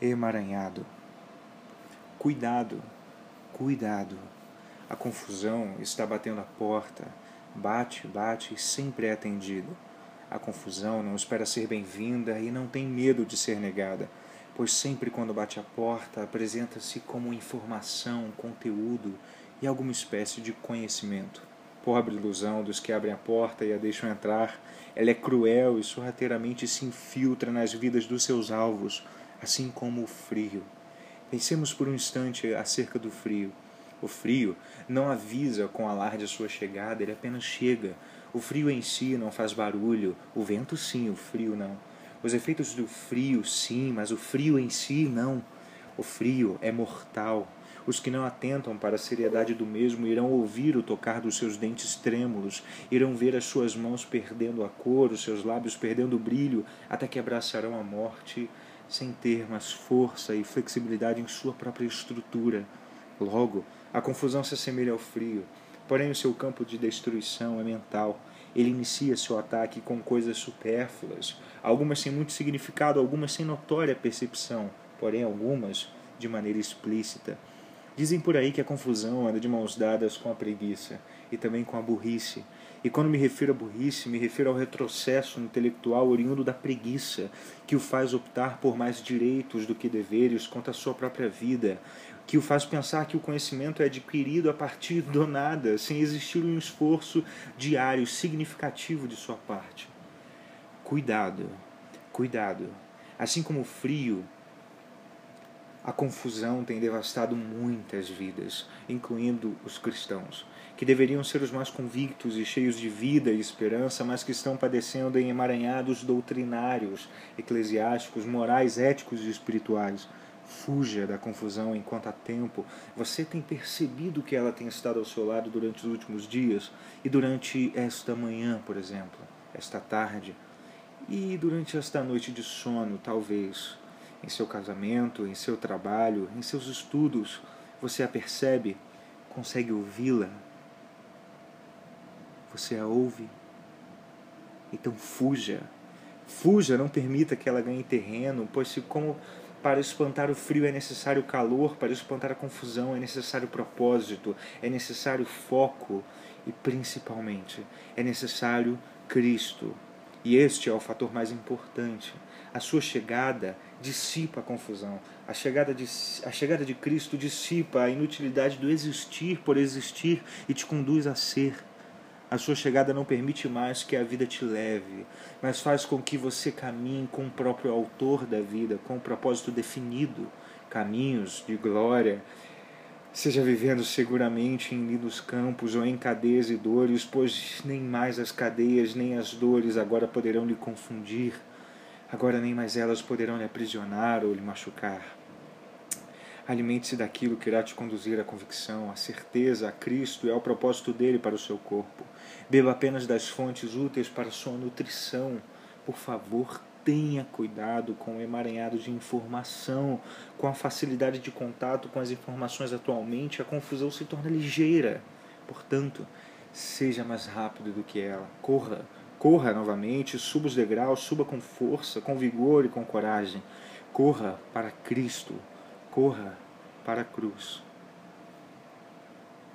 emaranhado. Cuidado, cuidado. A confusão está batendo a porta. Bate, bate e sempre é atendida. A confusão não espera ser bem-vinda e não tem medo de ser negada, pois sempre quando bate a porta apresenta-se como informação, conteúdo e alguma espécie de conhecimento. Pobre ilusão dos que abrem a porta e a deixam entrar, ela é cruel e sorrateiramente se infiltra nas vidas dos seus alvos, assim como o frio. Pensemos por um instante acerca do frio. O frio não avisa com alarde a sua chegada, ele apenas chega. O frio em si não faz barulho, o vento sim, o frio não. Os efeitos do frio sim, mas o frio em si não. O frio é mortal. Os que não atentam para a seriedade do mesmo irão ouvir o tocar dos seus dentes trêmulos, irão ver as suas mãos perdendo a cor, os seus lábios perdendo o brilho, até que abraçarão a morte sem ter mais força e flexibilidade em sua própria estrutura. Logo, a confusão se assemelha ao frio, porém o seu campo de destruição é mental. Ele inicia seu ataque com coisas supérfluas, algumas sem muito significado, algumas sem notória percepção, porém algumas de maneira explícita. Dizem por aí que a confusão anda de mãos dadas com a preguiça e também com a burrice, e quando me refiro à burrice, me refiro ao retrocesso intelectual oriundo da preguiça, que o faz optar por mais direitos do que deveres contra a sua própria vida, que o faz pensar que o conhecimento é adquirido a partir do nada, sem existir um esforço diário significativo de sua parte. Cuidado, cuidado. Assim como o frio, a confusão tem devastado muitas vidas, incluindo os cristãos que deveriam ser os mais convictos e cheios de vida e esperança, mas que estão padecendo em emaranhados doutrinários, eclesiásticos, morais, éticos e espirituais. Fuja da confusão enquanto há tempo. Você tem percebido que ela tem estado ao seu lado durante os últimos dias e durante esta manhã, por exemplo, esta tarde e durante esta noite de sono, talvez. Em seu casamento, em seu trabalho, em seus estudos, você a percebe, consegue ouvi-la, você a ouve? Então fuja. Fuja, não permita que ela ganhe terreno, pois se como para espantar o frio é necessário calor, para espantar a confusão é necessário propósito, é necessário foco e principalmente é necessário Cristo. E este é o fator mais importante. A sua chegada dissipa a confusão. A chegada de, a chegada de Cristo dissipa a inutilidade do existir por existir e te conduz a ser. A sua chegada não permite mais que a vida te leve, mas faz com que você caminhe com o próprio autor da vida, com um propósito definido, caminhos de glória, seja vivendo seguramente em lindos campos ou em cadeias e dores, pois nem mais as cadeias nem as dores agora poderão lhe confundir, agora nem mais elas poderão lhe aprisionar ou lhe machucar. Alimente-se daquilo que irá te conduzir à convicção, à certeza, a Cristo e ao propósito dele para o seu corpo. Beba apenas das fontes úteis para sua nutrição. Por favor, tenha cuidado com o emaranhado de informação, com a facilidade de contato com as informações atualmente, a confusão se torna ligeira. Portanto, seja mais rápido do que ela. Corra, corra novamente, suba os degraus, suba com força, com vigor e com coragem. Corra para Cristo corra para a cruz.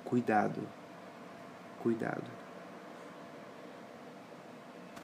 Cuidado, cuidado.